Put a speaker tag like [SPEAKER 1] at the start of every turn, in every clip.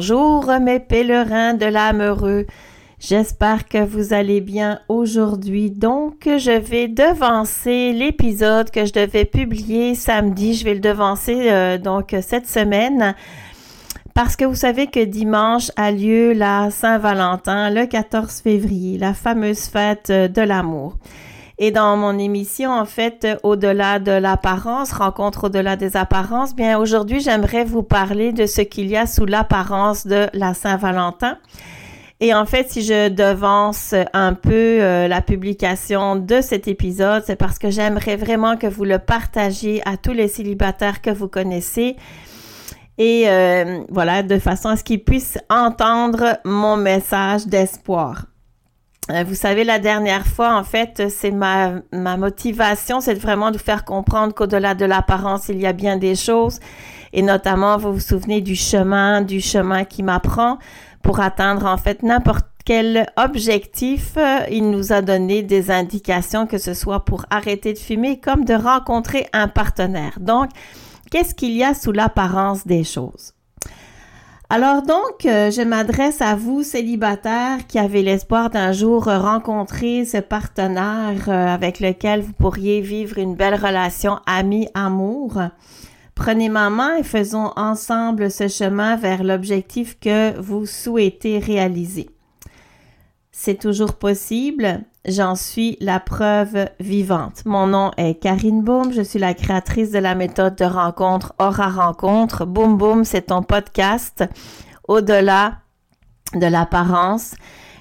[SPEAKER 1] bonjour mes pèlerins de l'âme. J'espère que vous allez bien aujourd'hui. Donc, je vais devancer l'épisode que je devais publier samedi. Je vais le devancer euh, donc cette semaine parce que vous savez que dimanche a lieu la Saint-Valentin, le 14 février, la fameuse fête de l'amour. Et dans mon émission, en fait, au-delà de l'apparence, rencontre au-delà des apparences, bien aujourd'hui, j'aimerais vous parler de ce qu'il y a sous l'apparence de la Saint-Valentin. Et en fait, si je devance un peu euh, la publication de cet épisode, c'est parce que j'aimerais vraiment que vous le partagiez à tous les célibataires que vous connaissez. Et euh, voilà, de façon à ce qu'ils puissent entendre mon message d'espoir. Euh, vous savez, la dernière fois, en fait, c'est ma, ma motivation, c'est vraiment de vous faire comprendre qu'au-delà de l'apparence, il y a bien des choses. Et notamment, vous vous souvenez du chemin, du chemin qui m'apprend pour atteindre, en fait, n'importe quel objectif. Euh, il nous a donné des indications, que ce soit pour arrêter de fumer, comme de rencontrer un partenaire. Donc, qu'est-ce qu'il y a sous l'apparence des choses? Alors donc, euh, je m'adresse à vous, célibataires, qui avez l'espoir d'un jour rencontrer ce partenaire euh, avec lequel vous pourriez vivre une belle relation amie-amour. Prenez ma main et faisons ensemble ce chemin vers l'objectif que vous souhaitez réaliser. C'est toujours possible. J'en suis la preuve vivante. Mon nom est Karine Boom. Je suis la créatrice de la méthode de rencontre Aura Rencontre. Boom Boom, c'est ton podcast au-delà de l'apparence.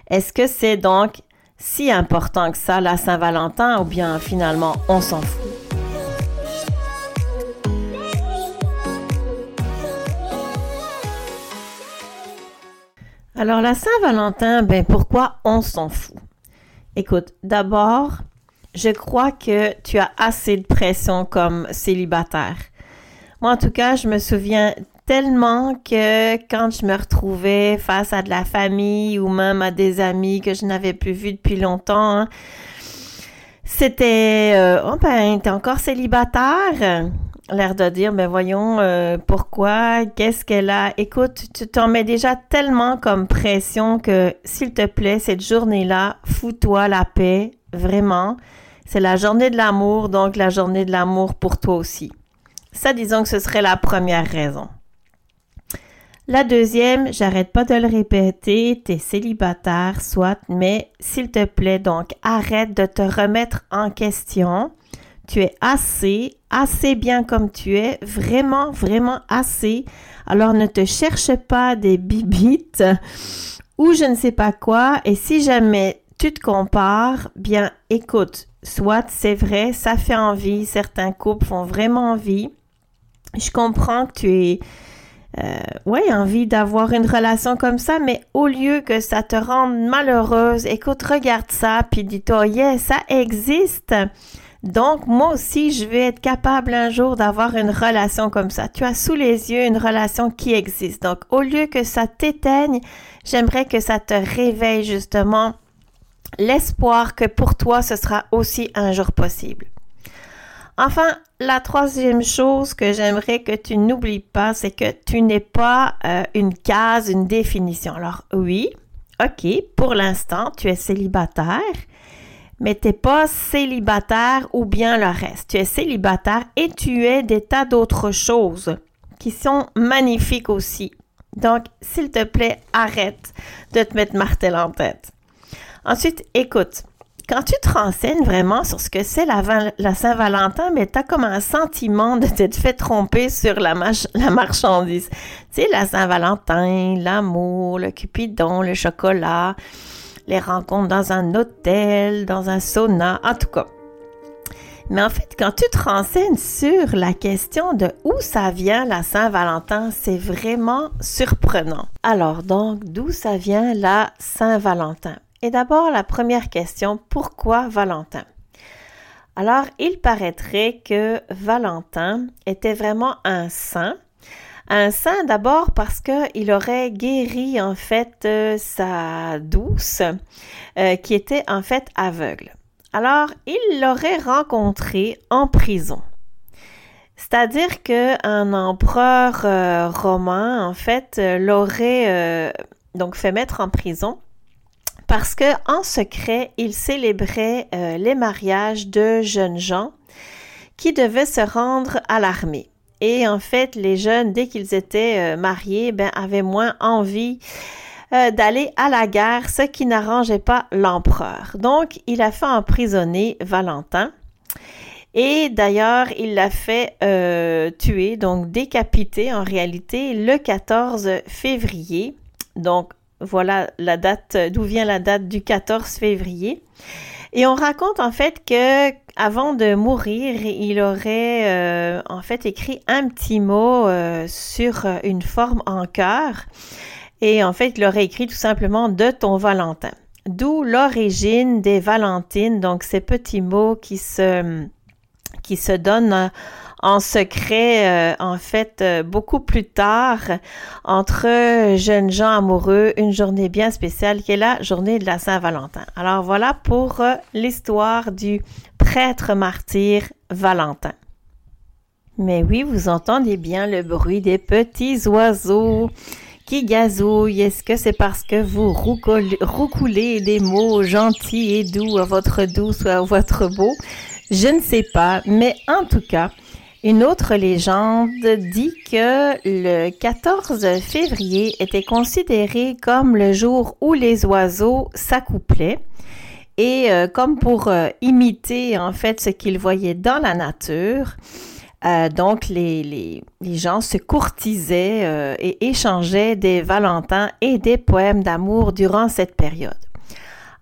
[SPEAKER 1] Est-ce que c'est donc si important que ça, la Saint-Valentin, ou bien finalement on s'en fout? Alors la Saint-Valentin, ben pourquoi on s'en fout? Écoute, d'abord, je crois que tu as assez de pression comme célibataire. Moi, en tout cas, je me souviens tellement que quand je me retrouvais face à de la famille ou même à des amis que je n'avais plus vus depuis longtemps, hein, c'était, euh, oh ben, t'es encore célibataire? L'air de dire, mais ben voyons, euh, pourquoi, qu'est-ce qu'elle a? Écoute, tu t'en mets déjà tellement comme pression que, s'il te plaît, cette journée-là, fous-toi la paix, vraiment. C'est la journée de l'amour, donc la journée de l'amour pour toi aussi. Ça, disons que ce serait la première raison. La deuxième, j'arrête pas de le répéter, t'es célibataire, soit, mais s'il te plaît, donc arrête de te remettre en question tu es assez, assez bien comme tu es, vraiment, vraiment assez. Alors ne te cherche pas des bibites ou je ne sais pas quoi. Et si jamais tu te compares, bien écoute, soit c'est vrai, ça fait envie, certains couples font vraiment envie. Je comprends que tu es euh, envie d'avoir une relation comme ça, mais au lieu que ça te rende malheureuse, écoute, regarde ça, puis dis-toi, yeah, ça existe. Donc, moi aussi, je vais être capable un jour d'avoir une relation comme ça. Tu as sous les yeux une relation qui existe. Donc, au lieu que ça t'éteigne, j'aimerais que ça te réveille justement l'espoir que pour toi, ce sera aussi un jour possible. Enfin, la troisième chose que j'aimerais que tu n'oublies pas, c'est que tu n'es pas euh, une case, une définition. Alors oui, ok, pour l'instant, tu es célibataire, mais tu n'es pas célibataire ou bien le reste. Tu es célibataire et tu es des tas d'autres choses qui sont magnifiques aussi. Donc, s'il te plaît, arrête de te mettre martel en tête. Ensuite, écoute. Quand tu te renseignes vraiment sur ce que c'est la, Saint-Valentin, mais tu as comme un sentiment de t'être fait tromper sur la, la marchandise. Tu sais, la Saint-Valentin, l'amour, le cupidon, le chocolat, les rencontres dans un hôtel, dans un sauna, en tout cas. Mais en fait, quand tu te renseignes sur la question de où ça vient la Saint-Valentin, c'est vraiment surprenant. Alors donc, d'où ça vient la Saint-Valentin? Et d'abord, la première question, pourquoi Valentin? Alors, il paraîtrait que Valentin était vraiment un saint un saint d'abord parce qu'il aurait guéri en fait euh, sa douce euh, qui était en fait aveugle. Alors, il l'aurait rencontrée en prison. C'est-à-dire qu'un empereur euh, romain, en fait, l'aurait donc fait mettre en prison parce que en secret, il célébrait les mariages de jeunes gens qui devaient se rendre à l'armée. Et en fait, les jeunes, dès qu'ils étaient mariés, ben, avaient moins envie d'aller à la guerre, ce qui n'arrangeait pas l'empereur. Donc, il a fait emprisonner Valentin. Et d'ailleurs, il l'a fait euh, tuer, donc décapiter en réalité, le 14 février. Donc voilà la date, d'où vient la date du 14 février. Et on raconte en fait que avant de mourir, il aurait euh, en fait écrit un petit mot euh, sur une forme en cœur. Et en fait, il aurait écrit tout simplement de ton Valentin. D'où l'origine des Valentines, donc ces petits mots qui se qui se donne euh, en secret, euh, en fait, euh, beaucoup plus tard, entre jeunes gens amoureux, une journée bien spéciale qui est la journée de la Saint-Valentin. Alors voilà pour l'histoire du prêtre martyr Valentin. Mais oui, vous entendez bien le bruit des petits oiseaux qui gazouillent. Est-ce que c'est parce que vous roucoulez des mots gentils et doux à votre douce ou à votre beau? Je ne sais pas, mais en tout cas, une autre légende dit que le 14 février était considéré comme le jour où les oiseaux s'accouplaient et euh, comme pour euh, imiter en fait ce qu'ils voyaient dans la nature. Euh, donc les, les, les, gens se courtisaient et échangeaient des valentins et des poèmes d'amour durant cette période.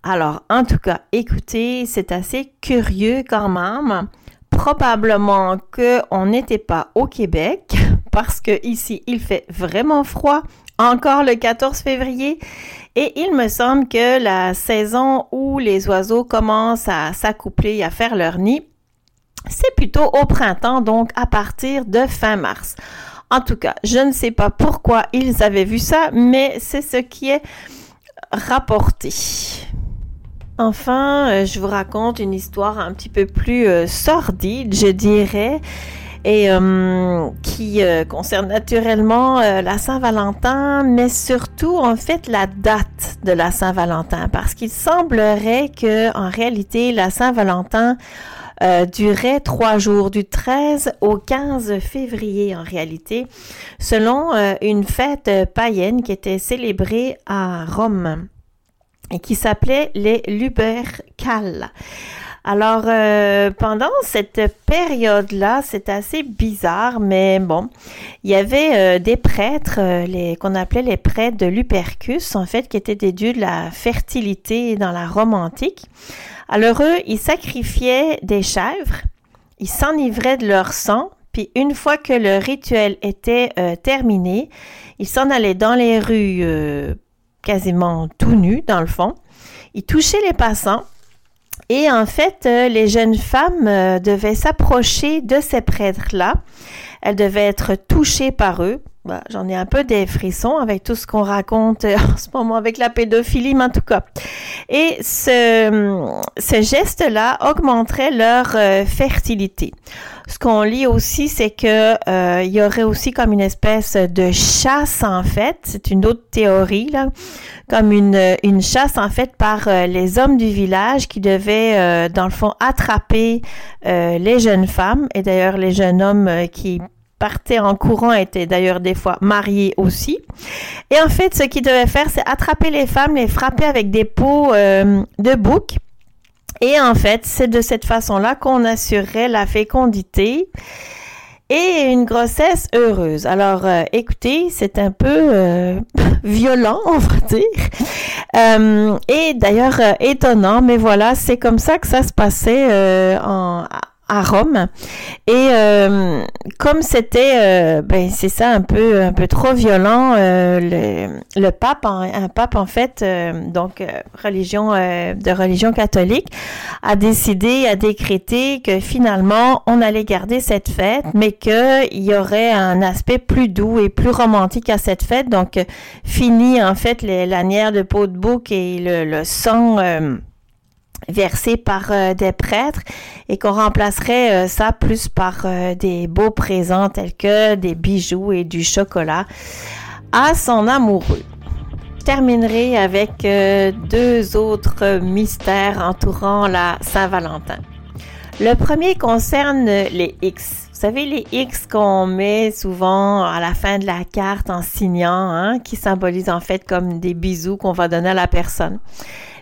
[SPEAKER 1] Alors, en tout cas, écoutez, c'est assez curieux quand même. Probablement qu'on n'était pas au Québec parce que ici, il fait vraiment froid encore le 14 février. Et il me semble que la saison où les oiseaux commencent à s'accoupler à faire leur nid, c'est plutôt au printemps, donc à partir de fin mars. En tout cas, je ne sais pas pourquoi ils avaient vu ça, mais c'est ce qui est rapporté. Enfin, euh, je vous raconte une histoire un petit peu plus euh, sordide, je dirais, et euh, qui concerne naturellement la Saint-Valentin, mais surtout en fait la date de la Saint-Valentin, parce qu'il semblerait que en réalité la Saint-Valentin durait trois jours, du 13 au 15 février en réalité, selon une fête païenne qui était célébrée à Rome et qui s'appelait les Lubercales. Alors, euh, pendant cette période-là, c'est assez bizarre, mais bon, il y avait euh, des prêtres, euh, les qu'on appelait les prêtres de Lupercus, en fait, qui étaient des dieux de la fertilité dans la Rome antique. Alors, eux, ils sacrifiaient des chèvres, ils s'enivraient de leur sang, puis une fois que le rituel était terminé, ils s'en allaient dans les rues quasiment tout nu dans le fond. Il touchait les passants et en fait, euh, les jeunes femmes euh, devaient s'approcher de ces prêtres-là. Elles devaient être touchées par eux. Bah, j'en ai un peu des frissons avec tout ce qu'on raconte euh, en ce moment avec la pédophilie, mais en tout cas. Et ce, ce geste-là augmenterait leur fertilité. Ce qu'on lit aussi, c'est que euh, y aurait aussi comme une espèce de chasse en fait. C'est une autre théorie là, comme une, une chasse en fait par euh, les hommes du village qui devaient euh, dans le fond attraper les jeunes femmes et d'ailleurs les jeunes hommes qui partaient en courant étaient d'ailleurs des fois mariés aussi. Et en fait, ce qu'ils devaient faire, c'est attraper les femmes, les frapper avec des pots de bouc et en fait, c'est de cette façon-là qu'on assurerait la fécondité et une grossesse heureuse. Alors, euh, écoutez, c'est un peu euh, violent, on va dire. Euh, et d'ailleurs, étonnant, mais voilà, c'est comme ça que ça se passait en, à Rome. Et euh, comme c'était, euh, ben c'est ça un peu un peu trop violent, euh, le, le, pape, un pape en fait, donc religion de religion catholique, a décidé, a décrété que finalement on allait garder cette fête, mais que il y aurait un aspect plus doux et plus romantique à cette fête. Donc fini en fait les lanières de peau de bouc et le, le sang versé par euh, des prêtres et qu'on remplacerait euh, ça plus par euh, des beaux présents tels que des bijoux et du chocolat à son amoureux. Je terminerai avec deux autres mystères entourant la Saint-Valentin. Le premier concerne les X. Vous savez, les X qu'on met souvent à la fin de la carte en signant, hein, qui symbolisent en fait comme des bisous qu'on va donner à la personne.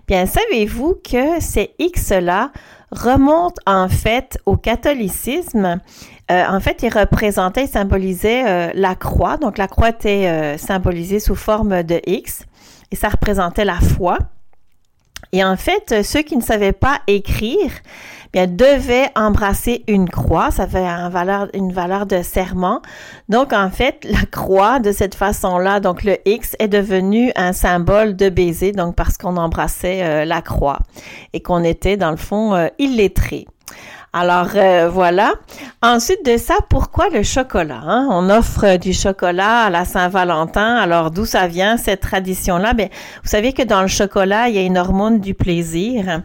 [SPEAKER 1] Bien, savez-vous que ces X-là remontent en fait au catholicisme? Euh, en fait, ils représentaient, ils symbolisaient euh, la croix. Donc, la croix était euh, symbolisée sous forme de X et ça représentait la foi. Et en fait, ceux qui ne savaient pas écrire, bien, devaient embrasser une croix. Ça fait une valeur de serment. Donc, en fait, la croix, de cette façon-là, donc le X est devenu un symbole de baiser, donc parce qu'on embrassait euh, la croix et qu'on était, dans le fond, euh, illettré. Alors euh, voilà. Ensuite de ça, pourquoi le chocolat hein? On offre du chocolat à la Saint-Valentin. Alors d'où ça vient cette tradition-là? Ben, vous savez que dans le chocolat, il y a une hormone du plaisir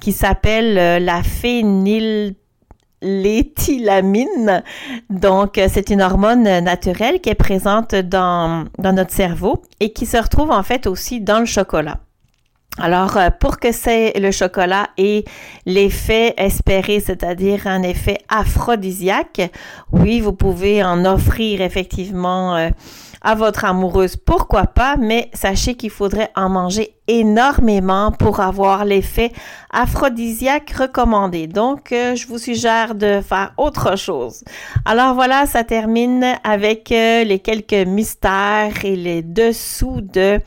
[SPEAKER 1] qui s'appelle euh, la phényléthylamine. Donc, euh, c'est une hormone naturelle qui est présente dans, dans notre cerveau et qui se retrouve en fait aussi dans le chocolat. Alors, euh, pour que c'est le chocolat ait l'effet espéré, c'est-à-dire un effet aphrodisiaque, oui, vous pouvez en offrir effectivement euh, à votre amoureuse, pourquoi pas, mais sachez qu'il faudrait en manger énormément pour avoir l'effet aphrodisiaque recommandé. Donc, euh, je vous suggère de faire autre chose. Alors voilà, ça termine avec les quelques mystères et les dessous de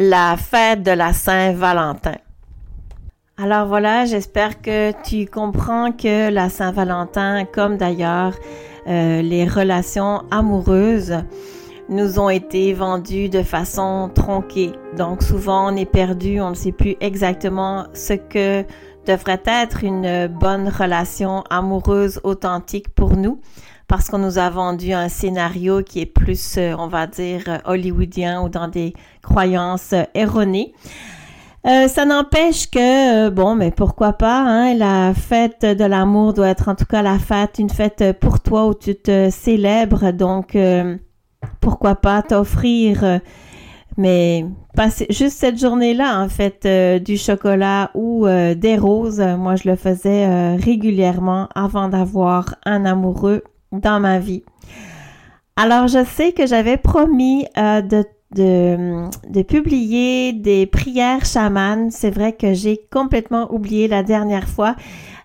[SPEAKER 1] la fête de la Saint-Valentin. Alors voilà, j'espère que tu comprends que la Saint-Valentin, comme d'ailleurs euh, les relations amoureuses, nous ont été vendues de façon tronquée. Donc souvent on est perdu, on ne sait plus exactement ce que devrait être une bonne relation amoureuse authentique pour nous parce qu'on nous a vendu un scénario qui est plus, euh, on va dire, euh, hollywoodien ou dans des croyances euh, erronées. ça n'empêche que, bon, mais pourquoi pas, hein, la fête de l'amour doit être en tout cas la fête, une fête pour toi où tu te célèbres. Donc, pourquoi pas t'offrir, mais passer juste cette journée-là, en fait, du chocolat ou des roses. Moi, je le faisais régulièrement avant d'avoir un amoureux dans ma vie. Alors, je sais que j'avais promis euh, de, de, de, publier des prières chamanes. C'est vrai que j'ai complètement oublié la dernière fois.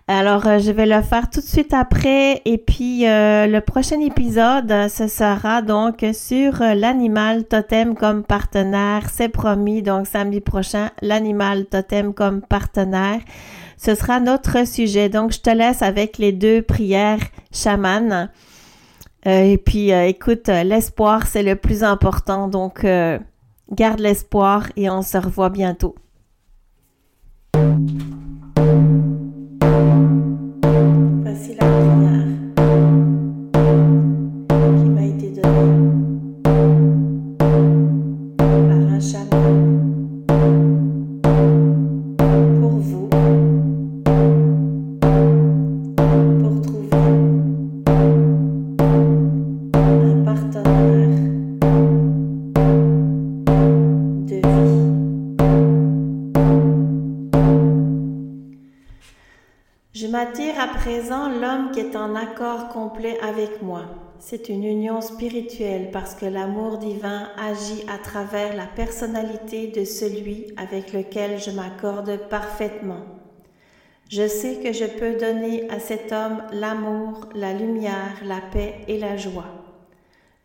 [SPEAKER 1] Alors, euh, je vais le faire tout de suite après. Et puis, euh, le prochain épisode, ce sera donc sur l'animal totem comme partenaire. C'est promis. Donc, samedi prochain, l'animal totem comme partenaire. Ce sera notre sujet. Donc, je te laisse avec les deux prières chamanes. Euh, et puis, euh, écoute, euh, l'espoir, c'est le plus important. Donc, garde l'espoir et on se revoit bientôt. M'attire à présent l'homme qui est en accord complet avec moi. C'est une union spirituelle parce que l'amour divin agit à travers la personnalité de celui avec lequel je m'accorde parfaitement. Je sais que je peux donner à cet homme l'amour, la lumière, la paix et la joie.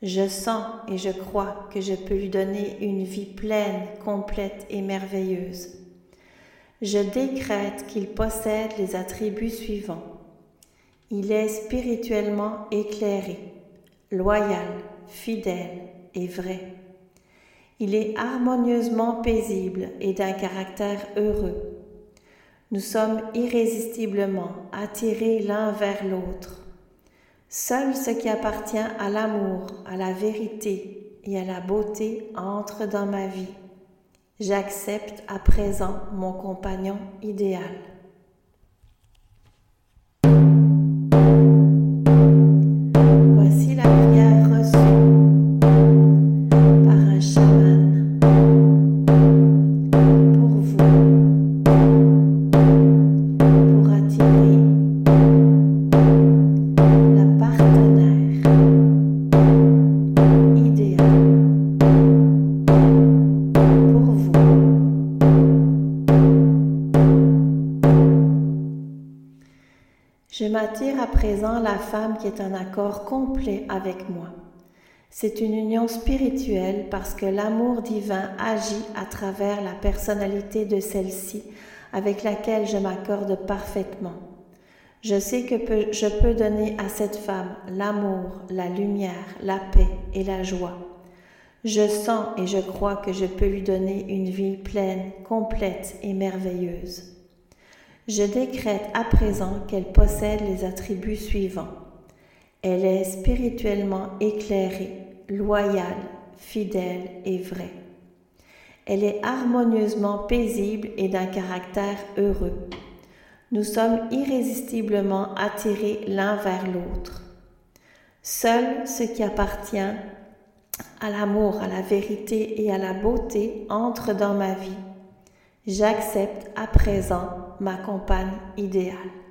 [SPEAKER 1] Je sens et je crois que je peux lui donner une vie pleine, complète et merveilleuse je décrète qu'il possède les attributs suivants. Il est spirituellement éclairé, loyal, fidèle et vrai. Il est harmonieusement paisible et d'un caractère heureux. Nous sommes irrésistiblement attirés l'un vers l'autre. Seul ce qui appartient à l'amour, à la vérité et à la beauté entre dans ma vie. J'accepte à présent mon compagnon idéal. M'attire à présent la femme qui est en accord complet avec moi. C'est une union spirituelle parce que l'amour divin agit à travers la personnalité de celle-ci avec laquelle je m'accorde parfaitement. Je sais que je peux donner à cette femme l'amour, la lumière, la paix et la joie. Je sens et je crois que je peux lui donner une vie pleine, complète et merveilleuse. Je décrète à présent qu'elle possède les attributs suivants. Elle est spirituellement éclairée, loyale, fidèle et vraie. Elle est harmonieusement paisible et d'un caractère heureux. Nous sommes irrésistiblement attirés l'un vers l'autre. Seul ce qui appartient à l'amour, à la vérité et à la beauté entre dans ma vie. J'accepte à présent ma compagne idéale.